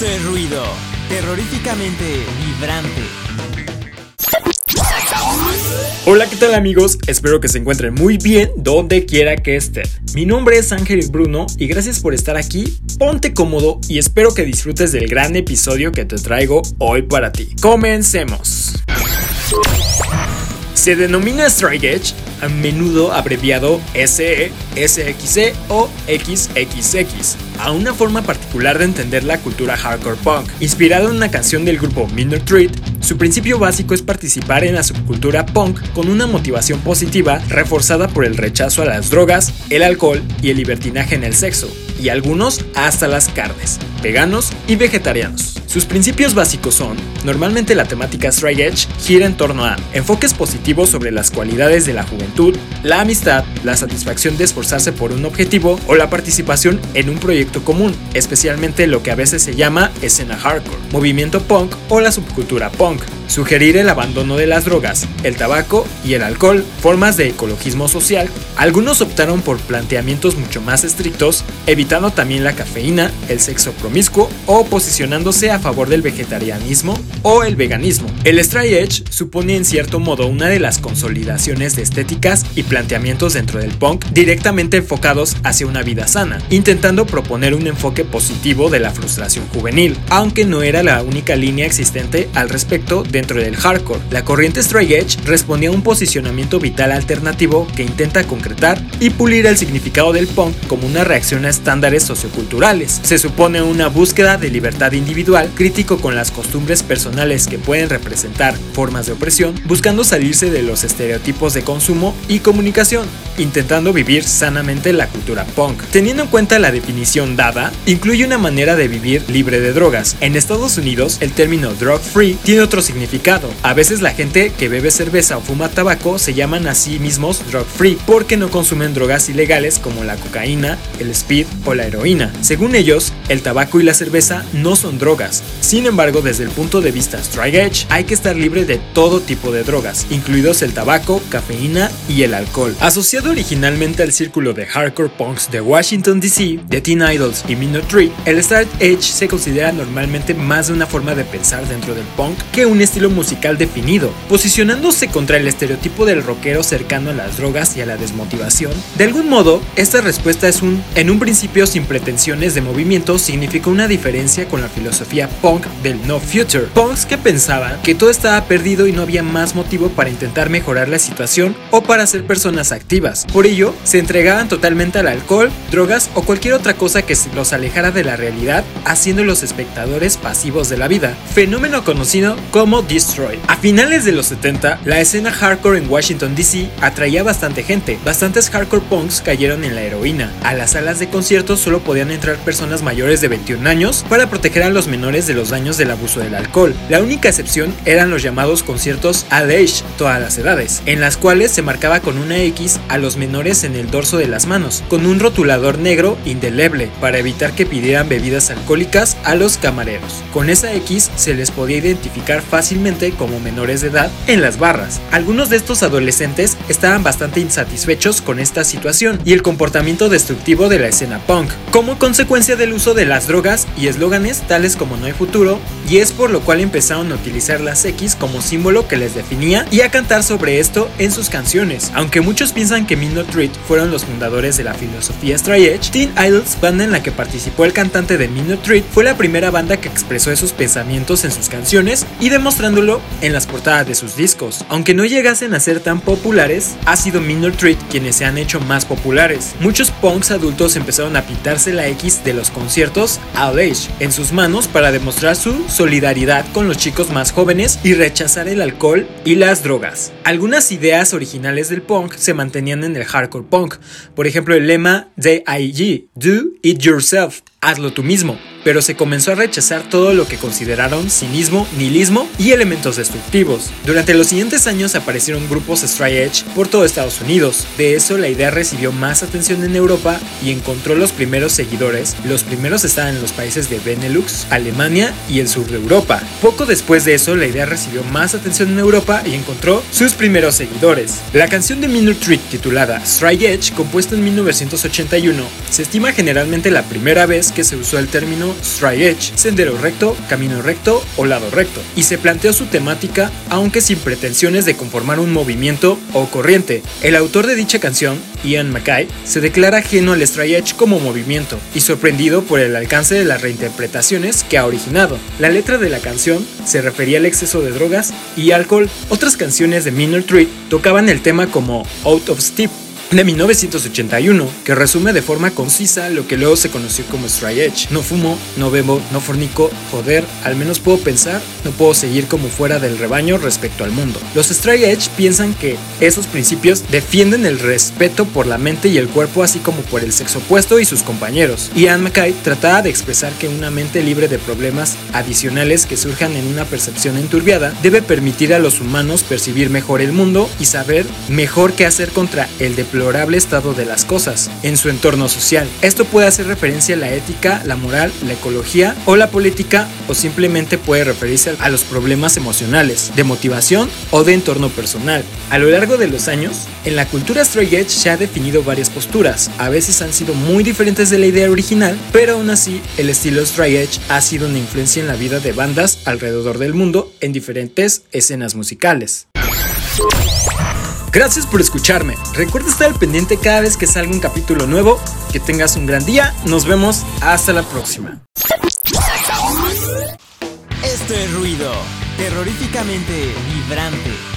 Esto es ruido, terroríficamente vibrante. Hola, ¿qué tal amigos? Espero que se encuentren muy bien donde quiera que estén. Mi nombre es Ángel Bruno y gracias por estar aquí. Ponte cómodo y espero que disfrutes del gran episodio que te traigo hoy para ti. Comencemos. Se denomina Strike Edge, a menudo abreviado SE, SXE o XXX, a una forma particular de entender la cultura hardcore punk. Inspirado en una canción del grupo Minor Treat, su principio básico es participar en la subcultura punk con una motivación positiva reforzada por el rechazo a las drogas, el alcohol y el libertinaje en el sexo, y algunos hasta las carnes, veganos y vegetarianos. Sus principios básicos son, normalmente la temática Strike Edge gira en torno a enfoques positivos sobre las cualidades de la juventud, la amistad, la satisfacción de esforzarse por un objetivo o la participación en un proyecto común, especialmente lo que a veces se llama escena hardcore, movimiento punk o la subcultura punk. Sugerir el abandono de las drogas, el tabaco y el alcohol, formas de ecologismo social. Algunos optaron por planteamientos mucho más estrictos, evitando también la cafeína, el sexo promiscuo o posicionándose a favor del vegetarianismo o el veganismo. El Stray Edge supone en cierto modo una de las consolidaciones de estéticas y planteamientos dentro del punk directamente enfocados hacia una vida sana, intentando proponer un enfoque positivo de la frustración juvenil, aunque no era la única línea existente al respecto dentro del hardcore. La corriente Stray Edge respondía a un posicionamiento vital alternativo que intenta concretar y pulir el significado del punk como una reacción a estándares socioculturales. Se supone una búsqueda de libertad individual, crítico con las costumbres personales que pueden representar formas de opresión, buscando salirse de los estereotipos de consumo y comunicación, intentando vivir sanamente la cultura punk. Teniendo en cuenta la definición dada, incluye una manera de vivir libre de drogas. En Estados Unidos, el término drug free tiene otro significado. A veces la gente que bebe cerveza o fuma tabaco se llaman a sí mismos drug free porque no consumen drogas ilegales como la cocaína, el speed o la heroína. Según ellos, el tabaco y la cerveza no son drogas. Sin embargo, desde el punto de vista Strike Edge, hay que estar libre de todo tipo de drogas, incluidos el tabaco, cafeína y el alcohol. Asociado originalmente al círculo de hardcore punks de Washington DC, de Teen Idols y Minor Tree, el Strike Edge se considera normalmente más de una forma de pensar dentro del punk que un estilo musical definido, posicionándose contra el estereotipo del rockero cercano a las drogas y a la desmotivación. De algún modo, esta respuesta es un, en un principio sin pretensiones de movimiento, significa una diferencia con la filosofía punk del no future. Punks que pensaban que todo estaba perdido y no había más motivo para intentar mejorar la situación o para ser personas activas. Por ello, se entregaban totalmente al alcohol, drogas o cualquier otra cosa que los alejara de la realidad, haciendo los espectadores pasivos de la vida, fenómeno conocido como Destroy. A finales de los 70, la escena hardcore en Washington DC atraía bastante gente. Bastantes hardcore punks cayeron en la heroína. A las salas de conciertos solo podían entrar personas mayores de 21 años para proteger a los menores de los daños del abuso del alcohol. La única excepción eran los llamados conciertos all age, todas las edades, en las cuales se marcaba con una X a los menores en el dorso de las manos, con un rotulador negro indeleble para evitar que pidieran bebidas alcohólicas a los camareros. Con esa X se les podía identificar fácilmente como menores de edad en las barras. Algunos de estos adolescentes estaban bastante insatisfechos con esta situación y el comportamiento destructivo de la escena punk, como consecuencia del uso de las drogas y eslóganes tales como no hay futuro, y es por lo cual empezaron a utilizar X como símbolo que les definía y a cantar sobre esto en sus canciones. Aunque muchos piensan que Minot Treat fueron los fundadores de la filosofía Stray Edge, Teen Idols, banda en la que participó el cantante de Minot Treat, fue la primera banda que expresó esos pensamientos en sus canciones y demostrándolo en las portadas de sus discos. Aunque no llegasen a ser tan populares, ha sido Minor Treat quienes se han hecho más populares. Muchos punks adultos empezaron a pintarse la X de los conciertos All Age en sus manos para demostrar su solidaridad con los chicos más jóvenes y rechazar el alcohol y las drogas. Algunas ideas originales del punk se mantenían en el hardcore punk, por ejemplo el lema de IG, Do It Yourself, hazlo tú mismo, pero se comenzó a rechazar todo lo que consideraron cinismo, nihilismo y elementos destructivos. Durante los siguientes años aparecieron grupos Stray Edge por todo Estados Unidos. De eso la idea recibió más atención en Europa y encontró los primeros seguidores. Los primeros estaban en los países de Benelux, Alemania y el sur de Europa. Poco después de eso la idea recibió más atención en Europa y encontró sus primeros seguidores. La canción de Minor Trick titulada Stray Edge, compuesta en 1981, se estima generalmente la primera vez que se usó el término Straight Edge, sendero recto, camino recto o lado recto, y se planteó su temática aunque sin pretensiones de conformar un movimiento o corriente. El autor de dicha canción, Ian Mackay, se declara ajeno al Straight Edge como movimiento y sorprendido por el alcance de las reinterpretaciones que ha originado. La letra de la canción se refería al exceso de drogas y alcohol. Otras canciones de Minor Treat tocaban el tema como Out of Step de 1981, que resume de forma concisa lo que luego se conoció como Straight Edge. No fumo, no bebo, no fornico, joder, al menos puedo pensar, no puedo seguir como fuera del rebaño respecto al mundo. Los Straight Edge piensan que esos principios defienden el respeto por la mente y el cuerpo así como por el sexo opuesto y sus compañeros. Y Anne Mackay trataba de expresar que una mente libre de problemas adicionales que surjan en una percepción enturbiada debe permitir a los humanos percibir mejor el mundo y saber mejor qué hacer contra el deplorable estado de las cosas en su entorno social. Esto puede hacer referencia a la ética, la moral, la ecología o la política o simplemente puede referirse a los problemas emocionales, de motivación o de entorno personal. A lo largo de los años, en la cultura straight edge se ha definido varias posturas. A veces han sido muy diferentes de la idea original, pero aún así el estilo straight edge ha sido una influencia en la vida de bandas alrededor del mundo en diferentes escenas musicales. Gracias por escucharme. Recuerda estar al pendiente cada vez que salga un capítulo nuevo. Que tengas un gran día. Nos vemos. Hasta la próxima. Esto es ruido. Terroríficamente vibrante.